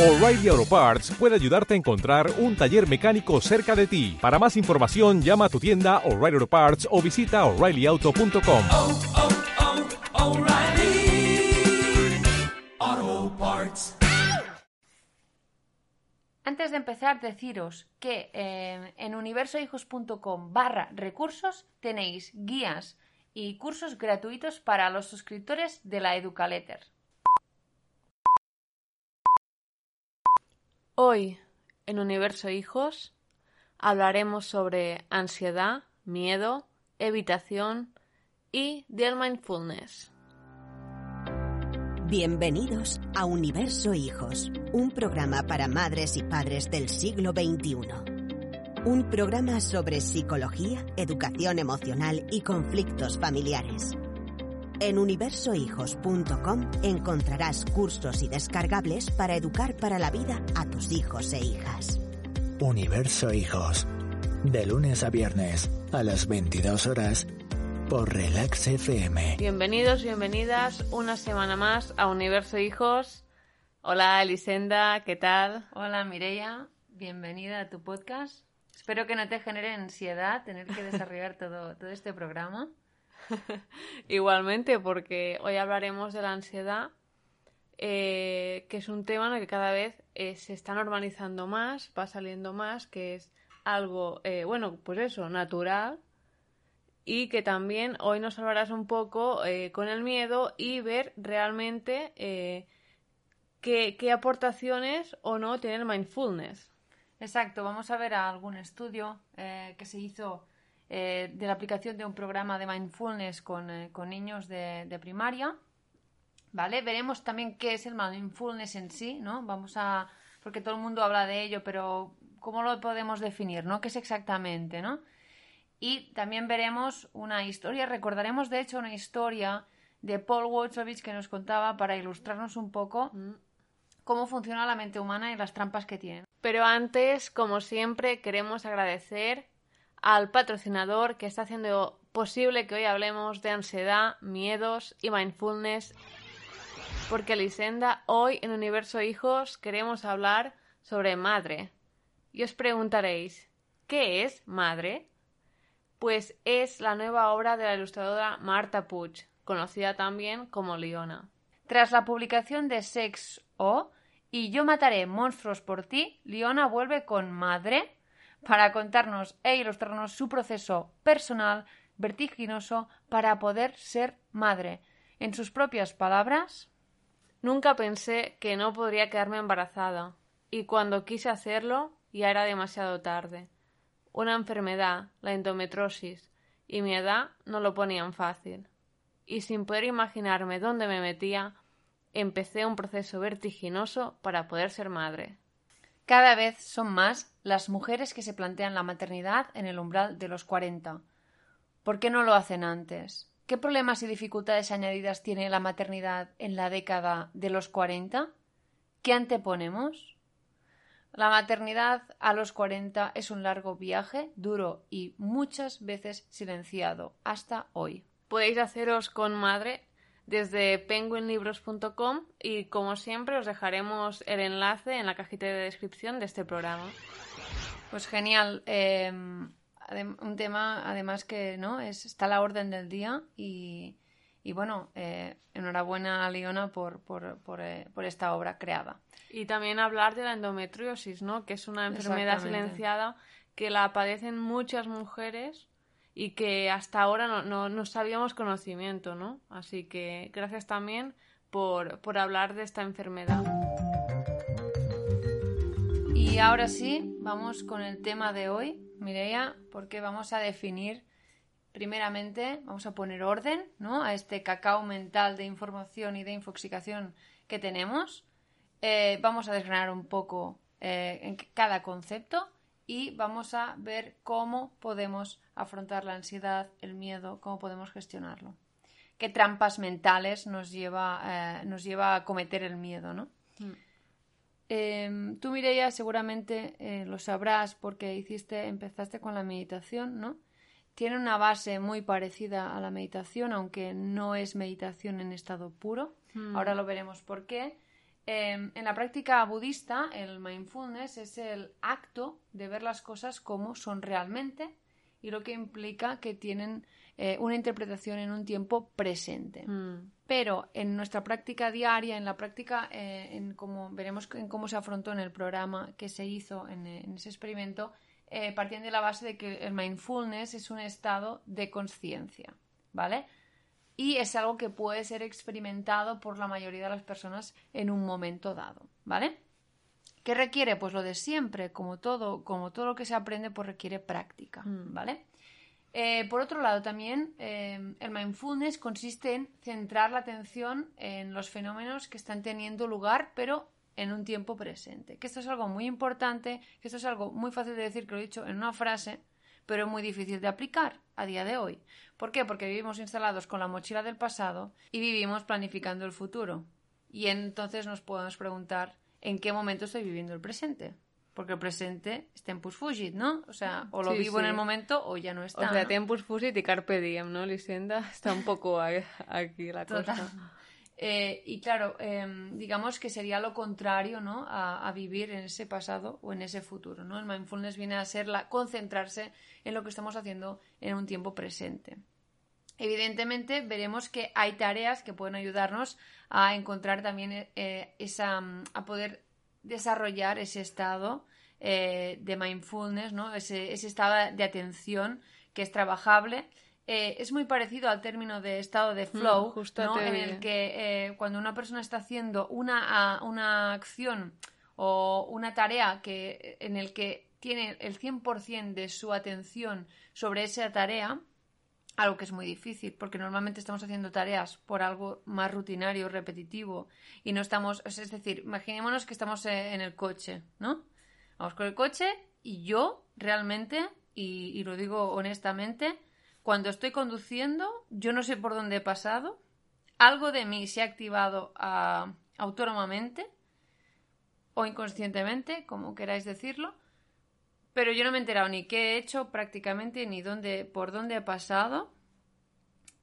O'Reilly Auto Parts puede ayudarte a encontrar un taller mecánico cerca de ti. Para más información, llama a tu tienda O'Reilly Auto Parts o visita oreillyauto.com. oh, oh, O'Reilly Auto Parts. Antes de empezar, deciros que eh, en universohijos.com barra recursos tenéis guías y cursos gratuitos para los suscriptores de la Educaletter. Hoy, en Universo Hijos, hablaremos sobre ansiedad, miedo, evitación y del mindfulness. Bienvenidos a Universo Hijos, un programa para madres y padres del siglo XXI. Un programa sobre psicología, educación emocional y conflictos familiares. En universohijos.com encontrarás cursos y descargables para educar para la vida a tus hijos e hijas. Universo Hijos. De lunes a viernes a las 22 horas por Relax FM. Bienvenidos, bienvenidas una semana más a Universo Hijos. Hola Elisenda, ¿qué tal? Hola Mireia, bienvenida a tu podcast. Espero que no te genere ansiedad tener que desarrollar todo, todo este programa. Igualmente, porque hoy hablaremos de la ansiedad, eh, que es un tema que cada vez eh, se está normalizando más, va saliendo más, que es algo, eh, bueno, pues eso, natural, y que también hoy nos hablarás un poco con el miedo y ver realmente qué, aportaciones o no tiene el mindfulness. Exacto, vamos a ver algún estudio que se hizo eh, de la aplicación de un programa de mindfulness con, eh, con niños de, de primaria. ¿Vale? Veremos también qué es el mindfulness en sí, ¿no? Vamos a. porque todo el mundo habla de ello, pero ¿cómo lo podemos definir, ¿no? ¿Qué es exactamente, ¿no? Y también veremos una historia, recordaremos de hecho una historia de Paul Wolfowitz que nos contaba para ilustrarnos un poco cómo funciona la mente humana y las trampas que tiene. Pero antes, como siempre, queremos agradecer al patrocinador que está haciendo posible que hoy hablemos de ansiedad, miedos y mindfulness. Porque Lisenda, hoy en Universo Hijos queremos hablar sobre madre. Y os preguntaréis, ¿qué es madre? Pues es la nueva obra de la ilustradora Marta Puig, conocida también como Liona. Tras la publicación de Sex O y Yo mataré monstruos por ti, Liona vuelve con Madre para contarnos e ilustrarnos su proceso personal vertiginoso para poder ser madre. En sus propias palabras, Nunca pensé que no podría quedarme embarazada, y cuando quise hacerlo ya era demasiado tarde. Una enfermedad, la endometrosis, y mi edad no lo ponían fácil. Y sin poder imaginarme dónde me metía, empecé un proceso vertiginoso para poder ser madre. Cada vez son más las mujeres que se plantean la maternidad en el umbral de los 40. ¿Por qué no lo hacen antes? ¿Qué problemas y dificultades añadidas tiene la maternidad en la década de los 40? ¿Qué anteponemos? La maternidad a los 40 es un largo viaje, duro y muchas veces silenciado, hasta hoy. Podéis haceros con madre desde penguinlibros.com y como siempre os dejaremos el enlace en la cajita de descripción de este programa. Pues genial. eh, un tema, además, que no es está a la orden del día y, y bueno, eh, enhorabuena a Leona por, por, por, eh, por esta obra creada. Y también hablar de la endometriosis, ¿no? Que es una enfermedad silenciada que la padecen muchas mujeres y que hasta ahora no, no, no sabíamos conocimiento, ¿no? Así que gracias también por, por hablar de esta enfermedad. Y ahora sí, vamos con el tema de hoy, Mireia, porque vamos a definir, primeramente, vamos a poner orden ¿no? a este cacao mental de información y de infoxicación que tenemos. Eh, vamos a desgranar un poco eh, en cada concepto y vamos a ver cómo podemos afrontar la ansiedad, el miedo, cómo podemos gestionarlo. Qué trampas mentales nos lleva, eh, nos lleva a cometer el miedo, ¿no? Eh, tú, Mireia, seguramente eh, lo sabrás porque hiciste, empezaste con la meditación, ¿no? Tiene una base muy parecida a la meditación, aunque no es meditación en estado puro. Ahora lo veremos por qué. Eh, en la práctica budista, el mindfulness es el acto de ver las cosas como son realmente y lo que implica que tienen eh, una interpretación en un tiempo presente. Mm. Pero en nuestra práctica diaria, en la práctica, eh, en cómo veremos en cómo se afrontó en el programa que se hizo en, eh, en ese experimento, partiendo de la base de que el mindfulness es un estado de conciencia, ¿vale? Y es algo que puede ser experimentado por la mayoría de las personas en un momento dado, ¿vale? ¿Qué requiere? Pues lo de siempre, como todo, como todo lo que se aprende, pues requiere práctica, Mm. ¿vale? Eh, por otro lado, también eh, el mindfulness consiste en centrar la atención en los fenómenos que están teniendo lugar, pero en un tiempo presente. Que esto es algo muy importante, que esto es algo muy fácil de decir, que lo he dicho en una frase, pero muy difícil de aplicar a día de hoy. ¿Por qué? Porque vivimos instalados con la mochila del pasado y vivimos planificando el futuro. Y entonces nos podemos preguntar en qué momento estoy viviendo el presente. Porque el presente está en Fugit, ¿no? O sea, o lo Sí, vivo en sí. el momento o ya no está. O sea, ¿no? Tempus Fusit y Carpe Diem, ¿no, Lisenda? Está un poco aquí la cosa. Total. Eh, y claro, em, digamos que sería lo contrario, ¿no? A, vivir en ese pasado o en ese futuro, ¿no? El mindfulness viene a ser la, concentrarse en lo que estamos haciendo en un tiempo presente. Evidentemente, veremos que hay tareas que pueden ayudarnos a encontrar también eh, esa, mm, a poder desarrollar ese estado eh, de mindfulness, ¿no? Ese estado de atención que es trabajable. Eh, es muy parecido al término de estado de flow, Mm, justo ¿no? en el que eh, cuando una persona está haciendo una, una acción o una tarea que, en el que tiene el 100% de su atención sobre esa tarea, algo que es muy difícil, porque normalmente estamos haciendo tareas por algo más rutinario, repetitivo, y no estamos, es decir, imaginémonos que estamos eh, en el coche, ¿no? Vamos con el coche y yo realmente, y, y lo digo honestamente, cuando estoy conduciendo, yo no sé por dónde he pasado, algo de mí se ha activado ah, autónomamente o inconscientemente, como queráis decirlo, pero yo no me he enterado ni qué he hecho prácticamente, ni dónde, por dónde he pasado.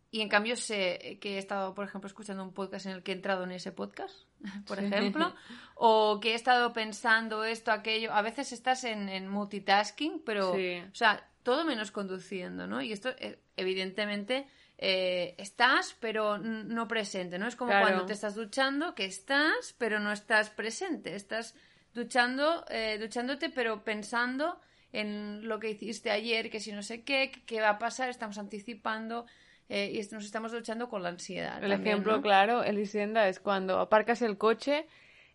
Y en cambio sé que he estado, por ejemplo, escuchando un podcast en el que he entrado en ese podcast, por Sí. ejemplo, o que he estado pensando esto, aquello. A veces estás en, en multitasking, pero, Sí. o sea, todo menos conduciendo, ¿no? Y esto, eh, evidentemente, eh, estás, pero no presente, ¿no? Es como Claro. cuando te estás duchando, que estás, pero no estás presente. Estás duchando, eh, duchándote, pero pensando en lo que hiciste ayer, que si no sé qué, qué va a pasar, estamos anticipando eh, y nos estamos duchando con la ansiedad. El también, ejemplo ¿no? claro, Elisenda, es cuando aparcas el coche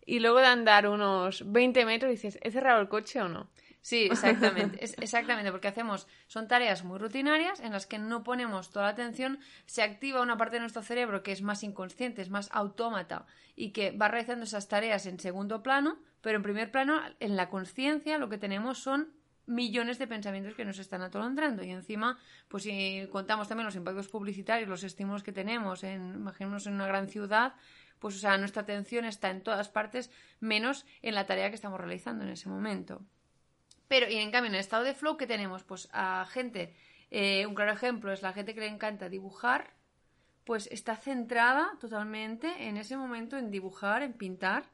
y luego de andar unos 20 metros dices, ¿he cerrado el coche o no? Sí, exactamente, es, exactamente, porque hacemos, son tareas muy rutinarias en las que no ponemos toda la atención, se activa una parte de nuestro cerebro que es más inconsciente, es más autómata y que va realizando esas tareas en segundo plano, pero en primer plano, en la conciencia, lo que tenemos son millones de pensamientos que nos están atolondrando y encima, pues si contamos también los impactos publicitarios, los estímulos que tenemos, en, imaginémonos en una gran ciudad, pues o sea, nuestra atención está en todas partes, menos en la tarea que estamos realizando en ese momento. Pero, y en cambio, en el estado de flow, que tenemos? Pues a gente, eh, un claro ejemplo es la gente que le encanta dibujar, pues está centrada totalmente en ese momento en dibujar, en pintar.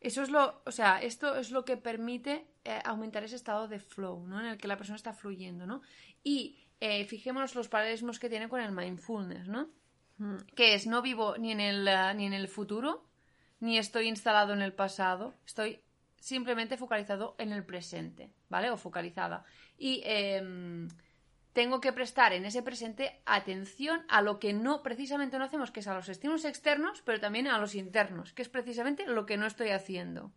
Eso es lo, o sea, esto es lo que permite eh, aumentar ese estado de flow, ¿no? En el que la persona está fluyendo, ¿no? Y eh, fijémonos los paralelismos que tiene con el mindfulness, ¿no? Que es, no vivo ni en el, ni en el futuro, ni estoy instalado en el pasado, estoy simplemente focalizado en el presente, ¿vale? O focalizada. Y em, tengo que prestar en ese presente atención a lo que no, precisamente no hacemos, que es a los estímulos externos, pero también a los internos, que es precisamente lo que no estoy haciendo.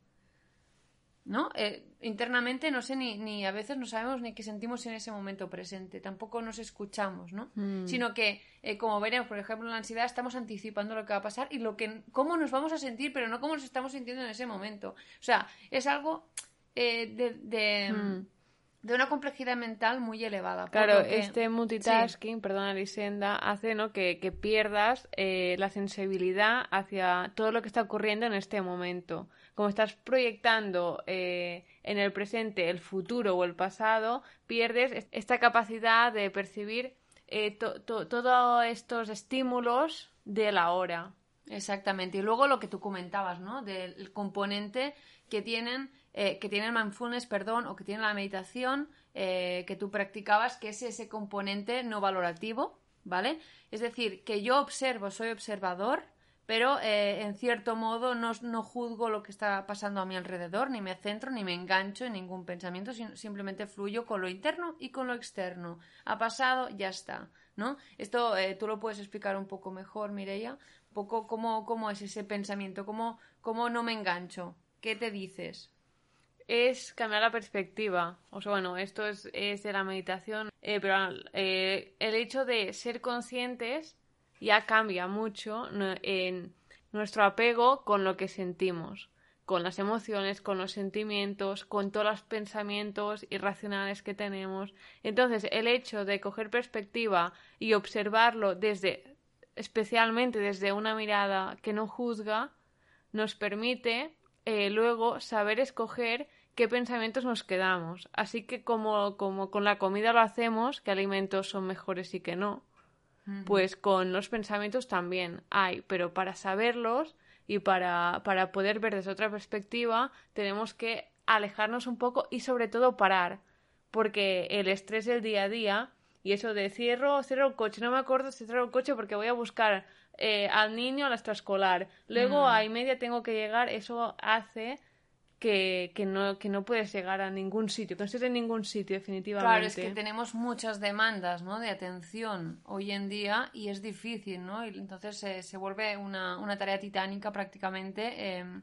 ¿No? Eh, internamente no sé ni, ni a veces no sabemos ni qué sentimos en ese momento presente, tampoco nos escuchamos, ¿no? Mm. Sino que, eh, como veremos, por ejemplo, en la ansiedad estamos anticipando lo que va a pasar y lo que, cómo nos vamos a sentir, pero no cómo nos estamos sintiendo en ese momento. O sea, es algo eh, de, de, Mm. De una complejidad mental muy elevada. Claro, que- este multitasking, perdona Elisenda, hace ¿no? que, que pierdas eh, la sensibilidad hacia todo lo que está ocurriendo en este momento. Como estás proyectando eh, en el presente el futuro o el pasado, pierdes est- esta capacidad de percibir eh, to- to- todos estos estímulos de la hora. Exactamente. Y luego lo que tú comentabas, ¿no? Del componente que tienen, eh, que tiene el mindfulness, perdón, o que tiene la meditación eh, que tú practicabas, que es ese componente no valorativo, ¿vale? Es decir, que yo observo, soy observador, pero eh, en cierto modo no, no, juzgo lo que está pasando a mi alrededor, ni me centro, ni me engancho en ningún pensamiento, simplemente fluyo con lo interno y con lo externo. Ha pasado, ya está, ¿no? Esto tú lo puedes explicar un poco mejor, Mireia, un poco cómo, cómo es ese pensamiento, cómo, cómo no me engancho, qué te dices es cambiar la perspectiva. O sea, bueno, esto es, es de la meditación, eh, pero eh, el hecho de ser conscientes ya cambia mucho en nuestro apego con lo que sentimos, con las emociones, con los sentimientos, con todos los pensamientos irracionales que tenemos. Entonces, el hecho de coger perspectiva y observarlo desde, especialmente desde una mirada que no juzga, nos permite eh, luego saber escoger qué pensamientos nos quedamos. Así que como, como con la comida lo hacemos, qué alimentos son mejores y qué no, pues con los pensamientos también hay, pero para saberlos y para, para poder ver desde otra perspectiva tenemos que alejarnos un poco y sobre todo parar, porque el estrés del día a día y eso de cierro, cierro el coche, no me acuerdo si cierro el coche porque voy a buscar eh, al niño a la extraescolar, luego a y media tengo que llegar, eso hace que, que, no, que no puedes llegar a ningún sitio, que no estés en ningún sitio definitivamente. Claro, es que tenemos muchas demandas ¿no? de atención hoy en día y es difícil, ¿no? Y entonces se vuelve una, una, tarea titánica prácticamente em,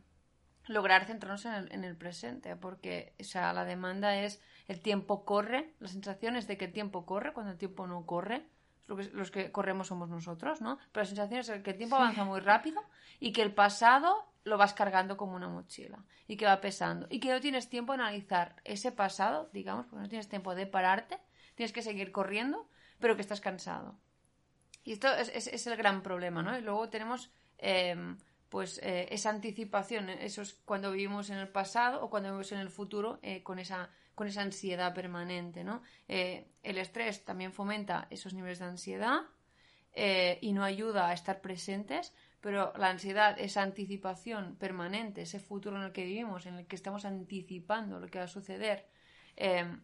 lograr centrarnos en el, en el, presente, porque o sea, la demanda es el tiempo corre, la sensación es de que el tiempo corre cuando el tiempo no corre. Los que corremos somos nosotros, ¿no? Pero la sensación es que el tiempo avanza muy rápido y que el pasado lo vas cargando como una mochila y que va pesando y que no tienes tiempo de analizar ese pasado, digamos, porque no tienes tiempo de pararte, tienes que seguir corriendo, pero que estás cansado. Y esto es, el gran problema, ¿no? Y luego tenemos em, pues eh, esa anticipación, eso es cuando vivimos en el pasado o cuando vivimos en el futuro eh, con esa con esa ansiedad permanente, ¿no? Eh, el estrés también fomenta esos niveles de ansiedad y no ayuda a estar presentes, pero la ansiedad, esa anticipación permanente, ese futuro en el que vivimos, en el que estamos anticipando lo que va a suceder eh,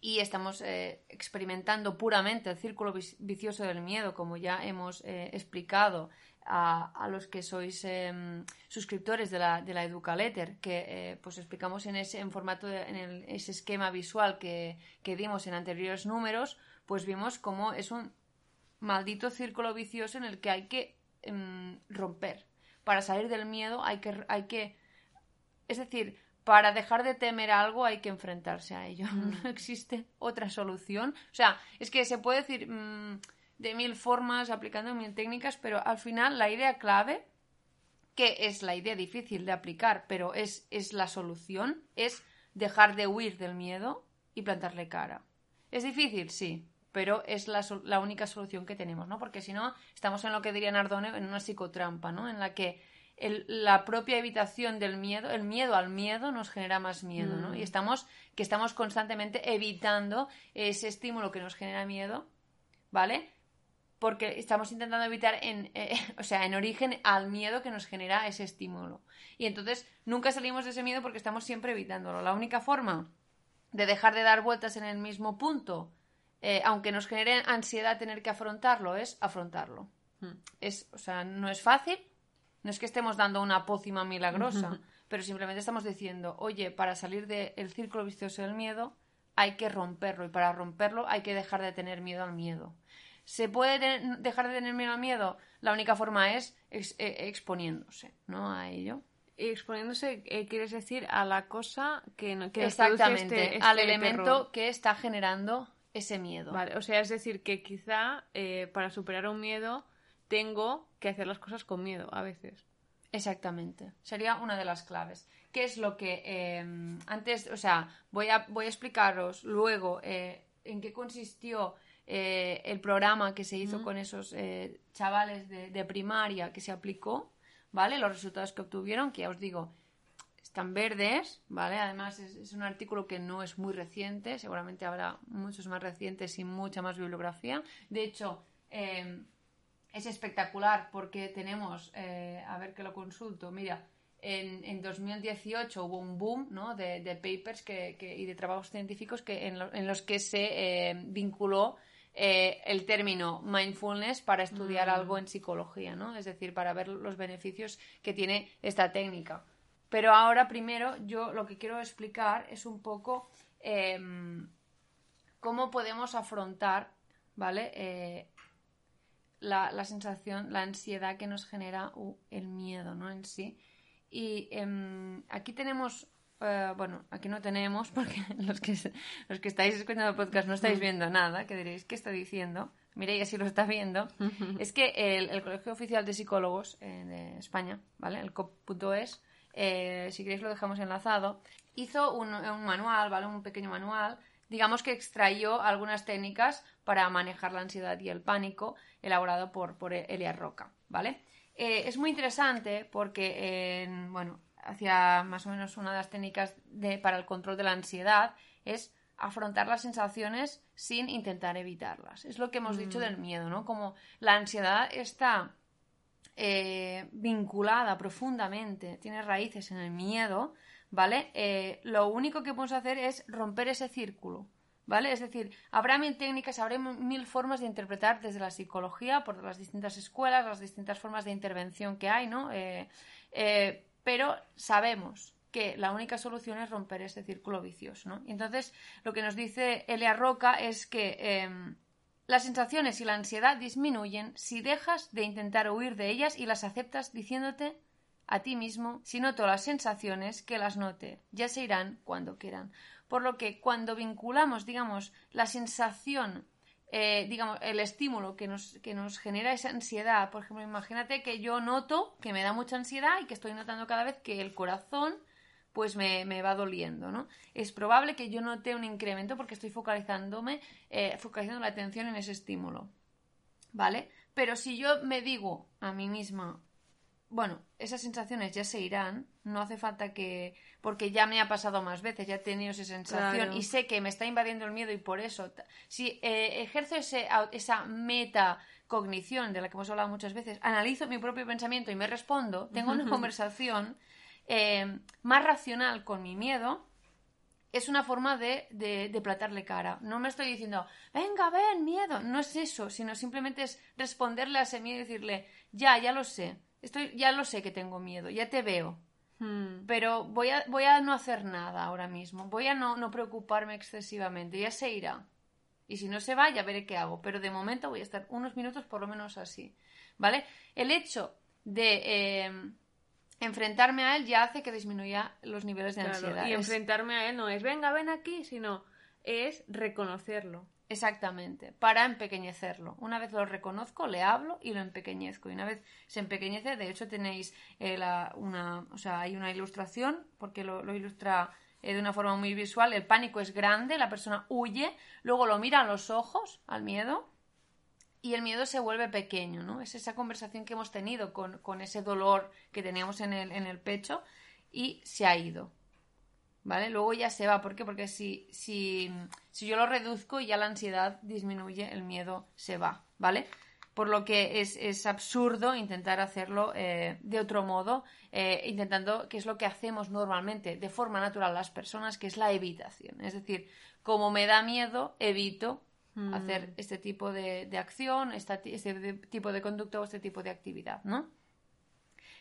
y estamos eh, experimentando puramente el círculo vicioso del miedo, como ya hemos eh, explicado a, los que sois em, suscriptores de la, de la Educaletter, que pues explicamos en ese en formato en ese esquema visual que, que dimos en anteriores números, pues vimos cómo es un maldito círculo vicioso en el que hay que Em, romper. Para salir del miedo hay que, hay que... Es decir, para dejar de temer algo hay que enfrentarse a ello. Mm. No existe otra solución. O sea, es que se puede decir mm, de mil formas, aplicando mil técnicas, pero al final la idea clave, que es la idea difícil de aplicar, pero es, es la solución, es dejar de huir del miedo y plantarle cara. ¿Es difícil? Sí pero es la, la, única solución que tenemos, ¿no? Porque si no, estamos en lo que diría Nardone, en una psicotrampa, ¿no? En la que el, la propia evitación del miedo, el miedo al miedo nos genera más miedo, ¿no? Y mm. estamos, que estamos constantemente evitando ese estímulo que nos genera miedo, ¿vale? Porque estamos intentando evitar, en, eh, o sea, en origen al miedo que nos genera ese estímulo. Y entonces nunca salimos de ese miedo porque estamos siempre evitándolo. La única forma de dejar de dar vueltas en el mismo punto eh, aunque nos genere ansiedad tener que afrontarlo, es afrontarlo. Hmm. Es, o sea, no es fácil, no es que estemos dando una pócima milagrosa, pero simplemente estamos diciendo, oye, para salir del círculo vicioso del miedo hay que romperlo y para romperlo hay que dejar de tener miedo al miedo. ¿Se puede dejar de tener miedo al miedo? La única forma es eh, exponiéndose, ¿no? A ello. exponiéndose, eh, quieres decir, a la cosa que, no, que Exactamente, este, al este elemento que está generando ese miedo. Vale, o sea, es decir, que quizá eh, para superar un miedo tengo que hacer las cosas con miedo a veces. Exactamente, sería una de las claves. ¿Qué es lo que em, antes, o sea, voy a, voy a explicaros luego eh, en qué consistió eh, el programa que se hizo con esos chavales de, de primaria que se aplicó, ¿vale? Los resultados que obtuvieron, que ya os digo, están verdes, ¿vale? Además es, un artículo que no es muy reciente, seguramente habrá muchos más recientes y mucha más bibliografía. De hecho, em, es espectacular porque tenemos, eh, a ver que lo consulto, mira, en, en 2018 hubo un boom ¿no? de, de papers que, que- y de trabajos científicos que, en, lo- en los que se eh, vinculó eh, el término mindfulness para estudiar algo en psicología, ¿no? Es decir, para ver los beneficios que tiene esta técnica. Pero ahora, primero, yo lo que quiero explicar es un poco em, cómo podemos afrontar, ¿vale? Eh, la, la sensación, la ansiedad que nos genera uh, el miedo, ¿no? En sí. Y em, aquí tenemos, eh, bueno, aquí no tenemos, porque los que, los que estáis escuchando el podcast no estáis viendo nada, que diréis, ¿qué está diciendo? Mireia sí lo está viendo. es que el, el Colegio Oficial de Psicólogos eh, de España, ¿vale? El COP.es, eh, si queréis lo dejamos enlazado, hizo un, un manual, ¿vale? Un pequeño manual, digamos que extrayó algunas técnicas para manejar la ansiedad y el pánico, elaborado por, por Elia Roca, ¿vale? Eh, es muy interesante porque, en- bueno, hacia más o menos una de las técnicas de, para el control de la ansiedad es afrontar las sensaciones sin intentar evitarlas. Es lo que hemos dicho del miedo, ¿no? Como la ansiedad está eh, vinculada profundamente, tiene raíces en el miedo, ¿vale? Eh, lo único que podemos hacer es romper ese círculo, ¿vale? Es decir, habrá mil técnicas, habrá mil formas de interpretar desde la psicología, por las distintas escuelas, las distintas formas de intervención que hay, ¿no? Eh, pero sabemos que la única solución es romper ese círculo vicioso, ¿no? Entonces, lo que nos dice Elia Roca es que em, las sensaciones y la ansiedad disminuyen si dejas de intentar huir de ellas y las aceptas diciéndote a ti mismo, si noto las sensaciones, que las note, ya se irán cuando quieran. Por lo que cuando vinculamos, digamos, la sensación, eh, digamos, el estímulo que nos, que nos genera esa ansiedad, por ejemplo, imagínate que yo noto que me da mucha ansiedad y que estoy notando cada vez que el corazón pues me, me va doliendo, ¿no? Es probable que yo note un incremento porque estoy focalizándome, eh, focalizando la atención en ese estímulo, ¿vale? Pero si yo me digo a mí misma, bueno, esas sensaciones ya se irán, no hace falta que, porque ya me ha pasado más veces, ya he tenido esa sensación Claro. y sé que me está invadiendo el miedo y por eso, si eh, ejerzo ese, esa metacognición de la que hemos hablado muchas veces, analizo mi propio pensamiento y me respondo, tengo una conversación eh, más racional con mi miedo, es una forma de, de, de platarle cara. No me estoy diciendo, venga, ven, miedo. No es eso, sino simplemente es responderle a ese miedo y decirle, ya, ya lo sé. Estoy, ya lo sé que tengo miedo, ya te veo. Hmm. Pero voy a, voy a no hacer nada ahora mismo. Voy a no, no preocuparme excesivamente. Ya se irá. Y si no se va, ya veré qué hago. Pero de momento voy a estar unos minutos por lo menos así. ¿Vale? El hecho de eh, enfrentarme a él ya hace que disminuya los niveles de Claro, ansiedad. Y Es- enfrentarme a él no es, venga, ven aquí, sino es reconocerlo. Exactamente, para empequeñecerlo. Una vez lo reconozco, le hablo y lo empequeñezco. Y una vez se empequeñece, de hecho tenéis eh, la- una, o sea, hay una ilustración, porque lo, lo ilustra eh, de una forma muy visual. El pánico es grande, la persona huye, luego lo mira a los ojos, al miedo, y el miedo se vuelve pequeño, ¿no? Es esa conversación que hemos tenido con, con ese dolor que teníamos en el, en el pecho y se ha ido. ¿Vale? Luego ya se va. ¿Por qué? Porque si, si, si yo lo reduzco, ya la ansiedad disminuye, el miedo se va. ¿Vale? Por lo que es, es absurdo intentar hacerlo eh, de otro modo, eh, intentando, que es lo que hacemos normalmente de forma natural las personas, que es la evitación. Es decir, como me da miedo, evito hacer este tipo de, de acción, esta este de- tipo de conducta o este tipo de actividad, ¿no?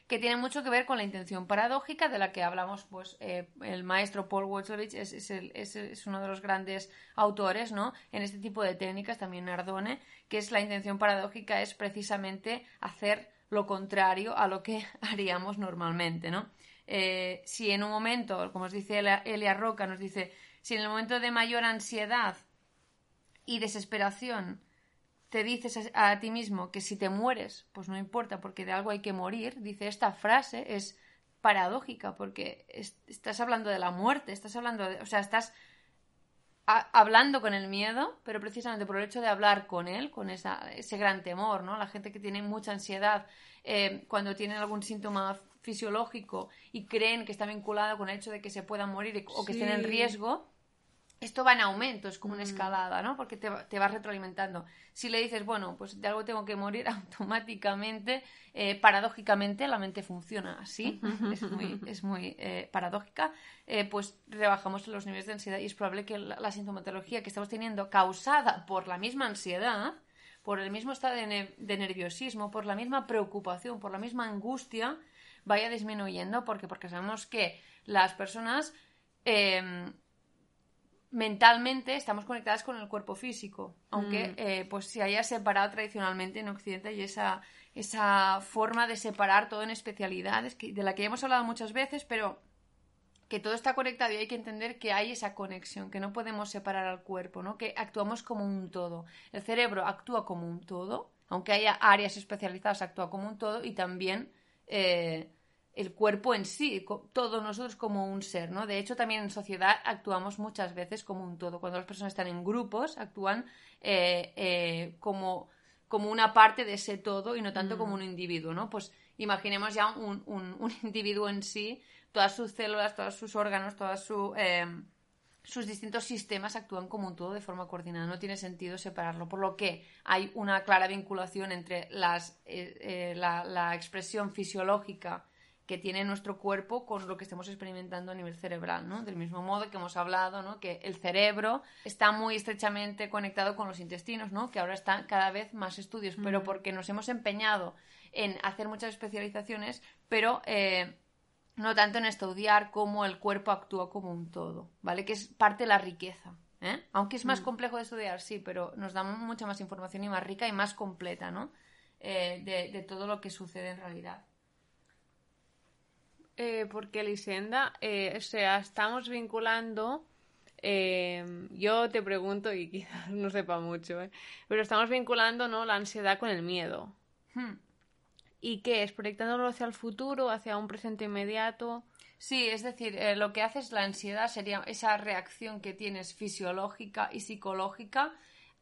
que tiene mucho que ver con la intención paradójica de la que hablamos, pues eh, el maestro Paul Wolfowitz es, es, es- es uno de los grandes autores, ¿no? En este tipo de técnicas, también Nardone, que es la intención paradójica, es precisamente hacer lo contrario a lo que haríamos normalmente, ¿no? Eh, si en un momento, como os dice Elia Roca, nos dice, si en el momento de mayor ansiedad y desesperación te dices a, a ti mismo que si te mueres, pues no importa, porque de algo hay que morir, dice esta frase es paradójica, porque es- estás hablando de la muerte, estás hablando de, o sea, estás a- hablando con el miedo, pero precisamente por el hecho de hablar con él, con esa, ese gran temor, ¿no? La gente que tiene mucha ansiedad, eh, cuando tienen algún síntoma fisiológico y creen que está vinculado con el hecho de que se puedan morir o que estén en riesgo, esto va en aumento, es como una escalada, ¿no? Porque te, te vas retroalimentando. Si le dices, bueno, pues de algo tengo que morir, automáticamente, eh, paradójicamente, la mente funciona así, es muy, es muy eh, paradójica, eh, pues rebajamos los niveles de ansiedad y es probable que la, la sintomatología que estamos teniendo causada por la misma ansiedad, por el mismo estado de, ne- de nerviosismo, por la misma preocupación, por la misma angustia, vaya disminuyendo, porque porque sabemos que las personas eh, mentalmente estamos conectadas con el cuerpo físico, aunque eh, pues se haya separado tradicionalmente en Occidente y esa, esa forma de separar todo en especialidades, que, de la que ya hemos hablado muchas veces, pero que todo está conectado y hay que entender que hay esa conexión, que no podemos separar al cuerpo, ¿no? que actuamos como un todo. El cerebro actúa como un todo, aunque haya áreas especializadas, actúa como un todo y también eh, el cuerpo en sí, todos nosotros como un ser, ¿no? De hecho, también en sociedad actuamos muchas veces como un todo. Cuando las personas están en grupos, actúan eh, eh, como, como una parte de ese todo y no tanto como un individuo, ¿no? Pues imaginemos ya un, un- un individuo en sí, todas sus células, todos sus órganos, todas su, eh, sus distintos sistemas actúan como un todo de forma coordinada. No tiene sentido separarlo. Por lo que hay una clara vinculación entre las, eh, la, la expresión fisiológica que tiene nuestro cuerpo con lo que estamos experimentando a nivel cerebral, ¿no? Del mismo modo que hemos hablado, ¿no? Que el cerebro está muy estrechamente conectado con los intestinos, ¿no? Que ahora están cada vez más estudios, pero porque nos hemos empeñado en hacer muchas especializaciones, pero eh, no tanto en estudiar cómo el cuerpo actúa como un todo, ¿vale? Que es parte de la riqueza. ¿eh? Aunque es más complejo de estudiar, sí, pero nos da mucha más información y más rica y más completa, ¿no? Eh, de, de todo lo que sucede en realidad. Eh, porque Elisenda, eh, o sea, estamos vinculando. eh, yo te pregunto y quizás no sepa mucho, ¿eh? pero estamos vinculando ¿no? la ansiedad con el miedo. Hmm. ¿Y qué es? ¿Proyectándolo hacia el futuro, hacia un presente inmediato? Sí, es decir, eh, lo que hace es la ansiedad sería esa reacción que tienes fisiológica y psicológica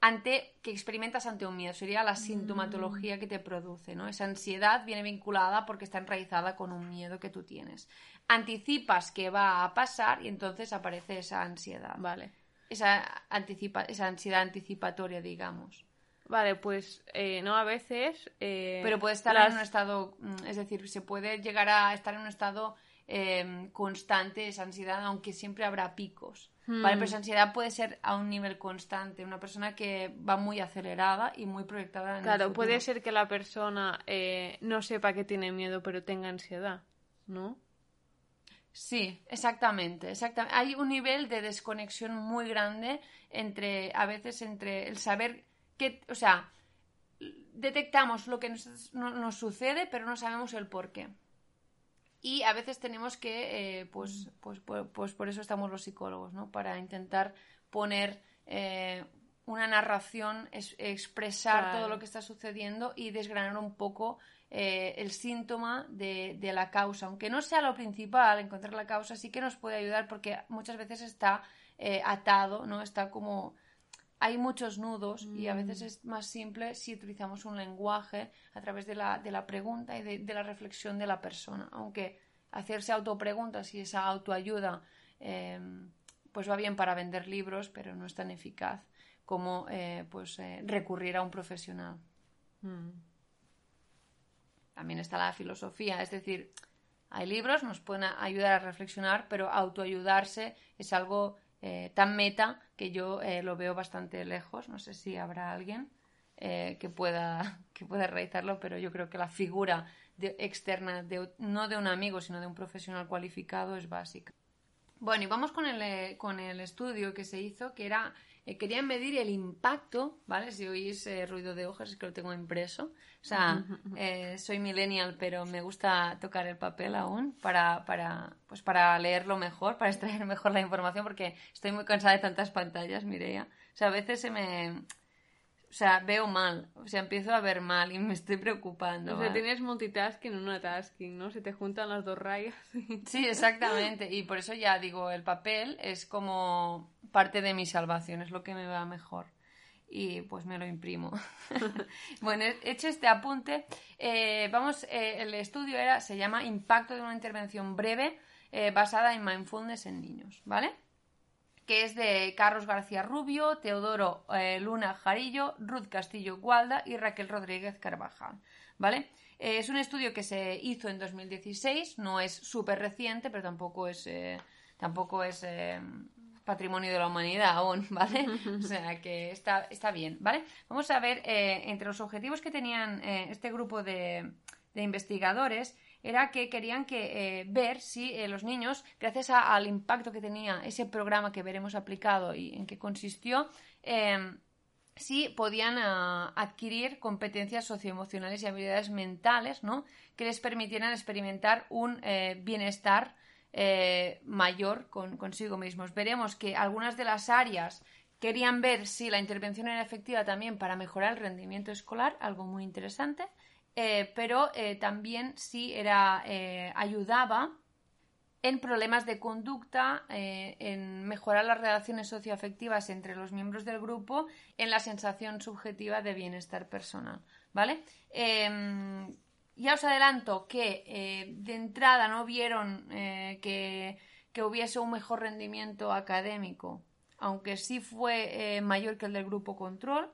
ante que experimentas ante un miedo, sería la sintomatología que te produce, ¿no? Esa ansiedad viene vinculada porque está enraizada con un miedo que tú tienes. Anticipas que va a pasar y entonces aparece esa ansiedad. Vale. Esa, anticipa esa ansiedad anticipatoria, digamos. Vale, pues eh, no a veces. eh, Pero puede estar las- en un estado, mm, es decir, se puede llegar a estar en un estado eh, constante esa ansiedad, aunque siempre habrá picos. ¿Vale? Pero esa ansiedad puede ser a un nivel constante, una persona que va muy acelerada y muy proyectada en el Claro, futuro. puede ser que la persona eh, no sepa que tiene miedo, pero tenga ansiedad, ¿no? Sí, exactamente, exactamente. Hay un nivel de desconexión muy grande entre, a veces, entre el saber que, o sea, detectamos lo que nos, no- nos sucede, pero no sabemos el por qué. Y a veces tenemos que, eh, pues, pues, pues, pues por eso estamos los psicólogos, ¿no? Para intentar poner eh, una narración, es- expresar Claro. todo lo que está sucediendo y desgranar un poco eh, el síntoma de, de la causa. Aunque no sea lo principal, encontrar la causa sí que nos puede ayudar porque muchas veces está atado, ¿no? Está como hay muchos nudos y a veces es más simple si utilizamos un lenguaje a través de la, de la pregunta y de, de la reflexión de la persona. Aunque hacerse autopreguntas y esa autoayuda eh, pues va bien para vender libros, pero no es tan eficaz como eh, pues eh, recurrir a un profesional. También está la filosofía, es decir, hay libros, nos pueden ayudar a reflexionar, pero autoayudarse es algo eh, tan meta que yo eh, lo veo bastante lejos. No sé si habrá alguien eh, que, pueda, que pueda realizarlo, pero yo creo que la figura externa, no de un amigo, sino de un profesional cualificado, es básica. Bueno, y vamos con el, eh, con el estudio que se hizo, que era, eh, querían medir el impacto, ¿vale? Si oís eh, ruido de hojas es que lo tengo impreso. O sea, eh, soy millennial, pero me gusta tocar el papel aún para, para, pues para leerlo mejor, para extraer mejor la información, porque estoy muy cansada de tantas pantallas, Mireia. O sea, a veces se me... O sea, veo mal, o sea, empiezo a ver mal y me estoy preocupando. O sea, ¿vale? tienes multitasking, una tasking, ¿no? Se te juntan las dos rayas. Sí, exactamente. Y por eso ya digo, el papel es como parte de mi salvación, es lo que me va mejor. Y pues me lo imprimo. bueno, he hecho este apunte. Eh, vamos, eh, el estudio era, se llama Impacto de una intervención breve eh, basada en mindfulness en niños, ¿vale? Que es de Carlos García Rubio, Teodoro eh, Luna Jarillo, Ruth Castillo Gualda y Raquel Rodríguez Carvajal. ¿Vale? Eh, es un estudio que se hizo en 2016, no es súper reciente, pero tampoco es, eh, tampoco es patrimonio de la humanidad aún, ¿vale? O sea que está, está bien, ¿vale? Vamos a ver, entre los objetivos que tenían este grupo de, de investigadores era que querían que, eh, ver si eh, los niños, gracias al impacto que tenía ese programa que veremos aplicado y en qué consistió, em, si podían ah, adquirir competencias socioemocionales y habilidades mentales, ¿no? Que les permitieran experimentar un eh, bienestar mayor con, consigo mismos. Veremos que algunas de las áreas querían ver si la intervención era efectiva también para mejorar el rendimiento escolar, algo muy interesante. Eh, pero eh, también sí era, eh, ayudaba en problemas de conducta, en mejorar las relaciones socioafectivas entre los miembros del grupo, en la sensación subjetiva de bienestar personal. ¿Vale? Em, ya os adelanto que de entrada no vieron que, que, hubiese un mejor rendimiento académico, aunque sí fue mayor que el del grupo control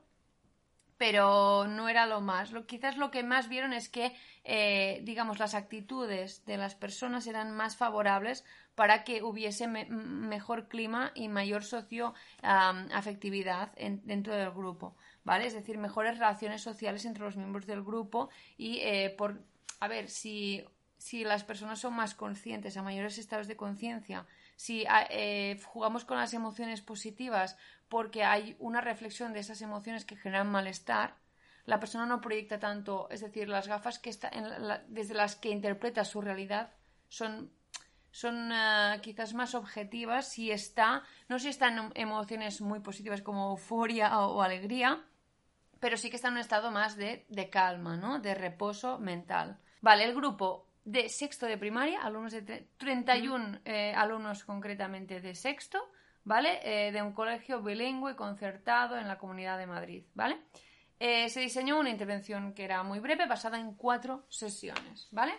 pero no era lo más. Lo, quizás lo que más vieron es que, eh, digamos, las actitudes de las personas eran más favorables para que hubiese mejor clima y mayor socioafectividad dentro del grupo, ¿vale? Es decir, mejores relaciones sociales entre los miembros del grupo y eh, por, a ver, si, si las personas son más conscientes, a mayores estados de conciencia, si eh, jugamos con las emociones positivas porque hay una reflexión de esas emociones que generan malestar, la persona no proyecta tanto, es decir, las gafas que está desde las que interpreta su realidad son, son eh, quizás más objetivas si está, no si están emociones muy positivas como euforia o, alegría, pero sí que está en un estado más de, de calma, ¿no? De reposo mental. Vale, el grupo de sexto de primaria, alumnos de 31 eh, alumnos concretamente de sexto, ¿vale? Eh, de un colegio bilingüe concertado en la Comunidad de Madrid, ¿vale? Eh, se diseñó una intervención que era muy breve, basada en cuatro sesiones, ¿vale?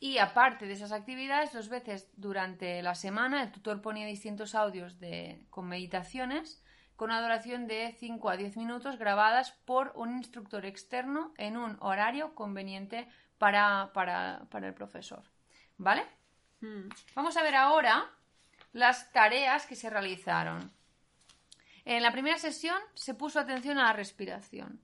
Y aparte de esas actividades, dos veces durante la semana el tutor ponía distintos audios de, con meditaciones con una duración de 5 a 10 minutos grabadas por un instructor externo en un horario conveniente para, para, para el profesor. ¿Vale? Hmm. Vamos a ver ahora las tareas que se realizaron. En la primera sesión se puso atención a la respiración,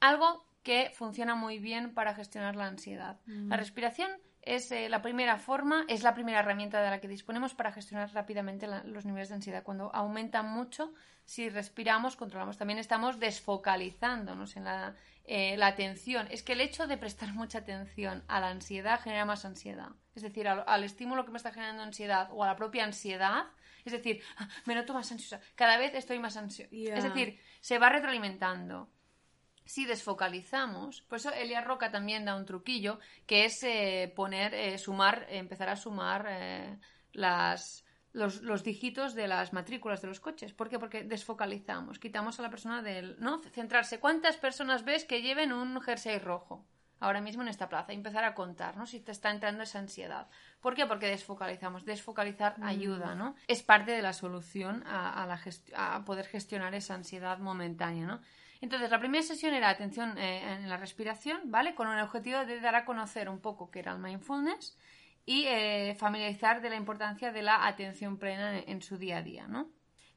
algo que funciona muy bien para gestionar la ansiedad. Mm. La respiración es eh, la primera forma, es la primera herramienta de la que disponemos para gestionar rápidamente los niveles de ansiedad. Cuando aumentan mucho, si respiramos, controlamos. También estamos desfocalizándonos en la, eh, la atención. Es que el hecho de prestar mucha atención a la ansiedad genera más ansiedad. Es decir, al, estímulo que me está generando ansiedad o a la propia ansiedad, es decir, ah, me noto más ansiosa, cada vez estoy más ansiosa. Es decir, se va retroalimentando. Si desfocalizamos, por eso Elia Roca también da un truquillo, que es eh, poner, eh, sumar, empezar a sumar las, los, los, dígitos de las matrículas de los coches. ¿Por qué? Porque desfocalizamos, quitamos a la persona del... ¿no? Centrarse. ¿Cuántas personas ves que lleven un jersey rojo ahora mismo en esta plaza? Y empezar a contar, ¿no? Si te está entrando esa ansiedad. ¿Por qué? Porque desfocalizamos. Desfocalizar mm. ayuda, ¿no? Es parte de la solución a, la a poder gestionar esa ansiedad momentánea, ¿no? Entonces, la primera sesión era atención eh, en la respiración, ¿vale? Con el objetivo de dar a conocer un poco qué era el mindfulness y eh, familiarizar de la importancia de la atención plena en, su día a día. ¿no?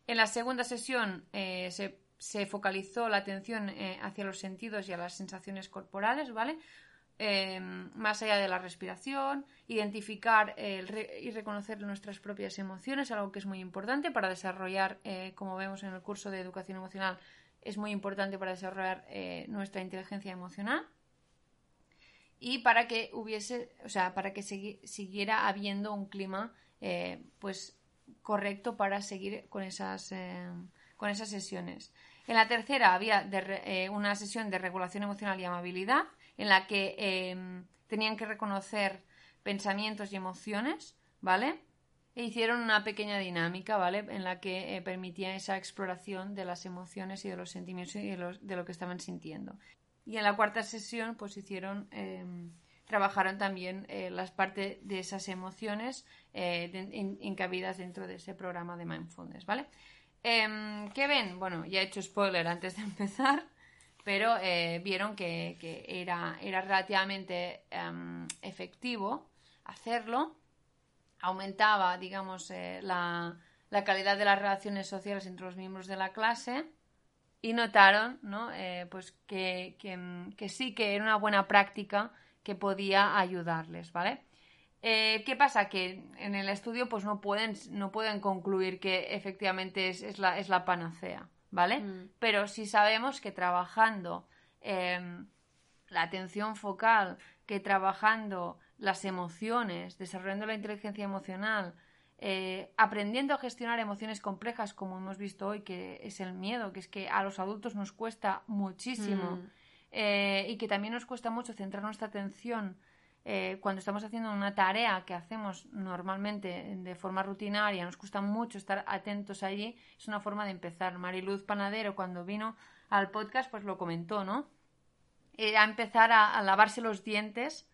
En la segunda sesión eh, se, focalizó la atención hacia los sentidos y a las sensaciones corporales, ¿vale? más allá de la respiración, identificar y reconocer nuestras propias emociones, algo que es muy importante para desarrollar, como vemos en el curso de educación emocional, es muy importante para desarrollar nuestra inteligencia emocional y para que hubiese, o sea, para que siguiera habiendo un clima eh, pues correcto para seguir con esas, eh, con esas sesiones. En la tercera había eh, una sesión de regulación emocional y amabilidad en la que em, tenían que reconocer pensamientos y emociones, ¿vale? E hicieron una pequeña dinámica, ¿vale? En la que permitía esa exploración de las emociones y de los sentimientos y de, lo que estaban sintiendo. Y en la cuarta sesión, pues hicieron em, trabajaron también eh, las partes de esas emociones eh, encabidas dentro de ese programa de mindfulness, ¿vale? Em, ¿Qué ven? Bueno, ya he hecho spoiler antes de empezar, pero eh, vieron que, que era, era relativamente em, efectivo hacerlo, aumentaba, digamos, eh, la, la calidad de las relaciones sociales entre los miembros de la clase y notaron, ¿no? Eh, pues que, que, que sí que era una buena práctica que podía ayudarles, ¿vale? Eh, ¿Qué pasa? Que en el estudio pues no pueden, no pueden concluir que efectivamente es, es la, es la panacea, ¿vale? Mm. Pero sí sabemos que trabajando la atención focal, que trabajando las emociones, desarrollando la inteligencia emocional, eh, aprendiendo a gestionar emociones complejas, como hemos visto hoy, que es el miedo, que es que a los adultos nos cuesta muchísimo Mm. eh, y que también nos cuesta mucho centrar nuestra atención eh, cuando estamos haciendo una tarea que hacemos normalmente de forma rutinaria, nos cuesta mucho estar atentos allí, es una forma de empezar. Mariluz Panadero, cuando vino al podcast, pues lo comentó, ¿no? Era empezar a, a lavarse los dientes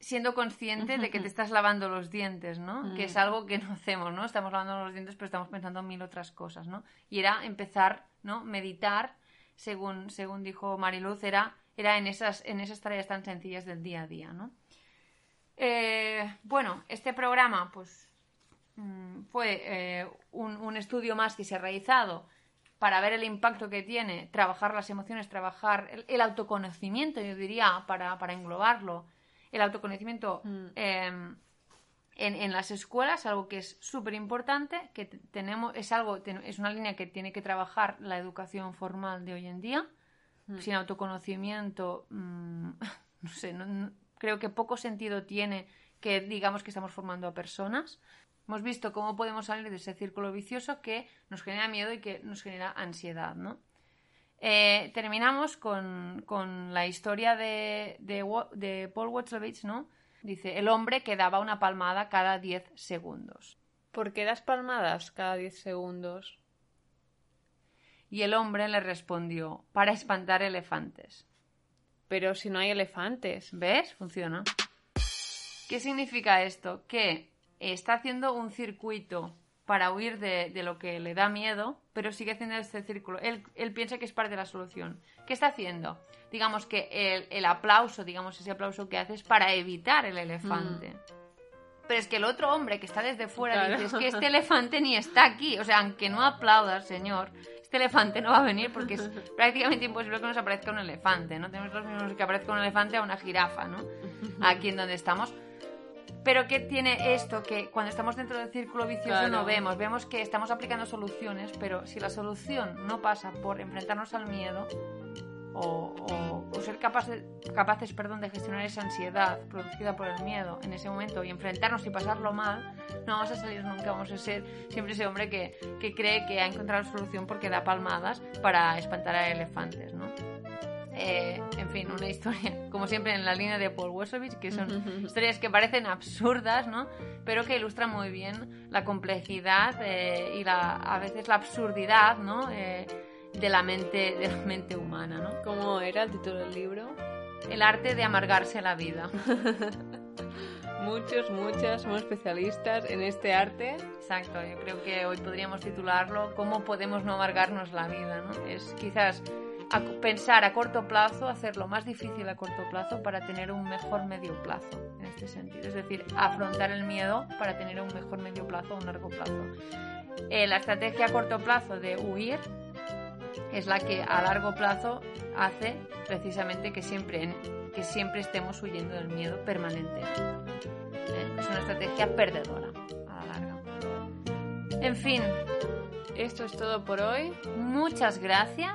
siendo consciente de que te estás lavando los dientes, ¿no? Que es algo que no hacemos, ¿no? Estamos lavando los dientes, pero estamos pensando en mil otras cosas, ¿no? Y era empezar, ¿no? Meditar, según, según dijo Mariluz, era, era en, esas, en esas tareas tan sencillas del día a día, ¿no? Eh, bueno, este programa, pues, mm, fue eh, un, un estudio más que se ha realizado para ver el impacto que tiene trabajar las emociones, trabajar el, el autoconocimiento, yo diría, para, para englobarlo, el autoconocimiento Mm. eh, en, en las escuelas, algo que es súper importante, que te- tenemos, es algo, es una línea que tiene que trabajar la educación formal de hoy en día. Sin autoconocimiento, mm, no sé, no- no- creo que poco sentido tiene que digamos que estamos formando a personas. Hemos visto cómo podemos salir de ese círculo vicioso que nos genera miedo y que nos genera ansiedad, ¿no? Eh, terminamos con, con la historia de, de, Paul Watzlawick, ¿no? Dice, el hombre que daba una palmada cada 10 segundos. ¿Por qué das palmadas cada 10 segundos? Y el hombre le respondió, para espantar elefantes. Pero si no hay elefantes. ¿Ves? Funciona. ¿Qué significa esto? Que está haciendo un circuito para huir de, de lo que le da miedo, pero sigue haciendo este círculo. Él, él piensa que es parte de la solución. ¿Qué está haciendo? Digamos que el, el aplauso, digamos, ese aplauso que hace es para evitar el elefante. Pero es que el otro hombre que está desde fuera Claro. dice, es que este elefante ni está aquí. O sea, aunque no aplaudas, señor, este elefante no va a venir porque es prácticamente imposible que nos aparezca un elefante, ¿no? Tenemos los mismos que aparezca un elefante a una jirafa, ¿no? Aquí en donde estamos. Pero ¿qué tiene esto? Que cuando estamos dentro del círculo vicioso Claro. no vemos. Vemos que estamos aplicando soluciones, pero si la solución no pasa por enfrentarnos al miedo o, o- o ser capaces, capaces perdón, de gestionar esa ansiedad producida por el miedo en ese momento y enfrentarnos y pasarlo mal, no vamos a salir nunca. Vamos a ser siempre ese hombre que, que cree que ha encontrado la solución porque da palmadas para espantar a elefantes, ¿no? Eh, en fin, una historia, como siempre, en la línea de Paul Wesovich, que son historias que parecen absurdas, ¿no? Pero que ilustran muy bien la complejidad eh, y la, a veces la absurdidad, ¿no? Eh, de la mente, de la mente humana, ¿no? ¿Cómo era el título del libro? El arte de amargarse la vida. Muchos, muchas somos especialistas en este arte. Exacto, yo creo que hoy podríamos titularlo ¿Cómo podemos no amargarnos la vida? ¿no? Es quizás a- pensar a corto plazo, hacer lo más difícil a corto plazo para tener un mejor medio plazo en este sentido. Es decir, afrontar el miedo para tener un mejor medio plazo o un largo plazo. Eh, la estrategia a corto plazo de huir es la que a largo plazo hace precisamente que siempre, que siempre estemos huyendo del miedo permanente. ¿Eh? Es una estrategia perdedora a la larga. En fin, Esto es todo por hoy muchas gracias.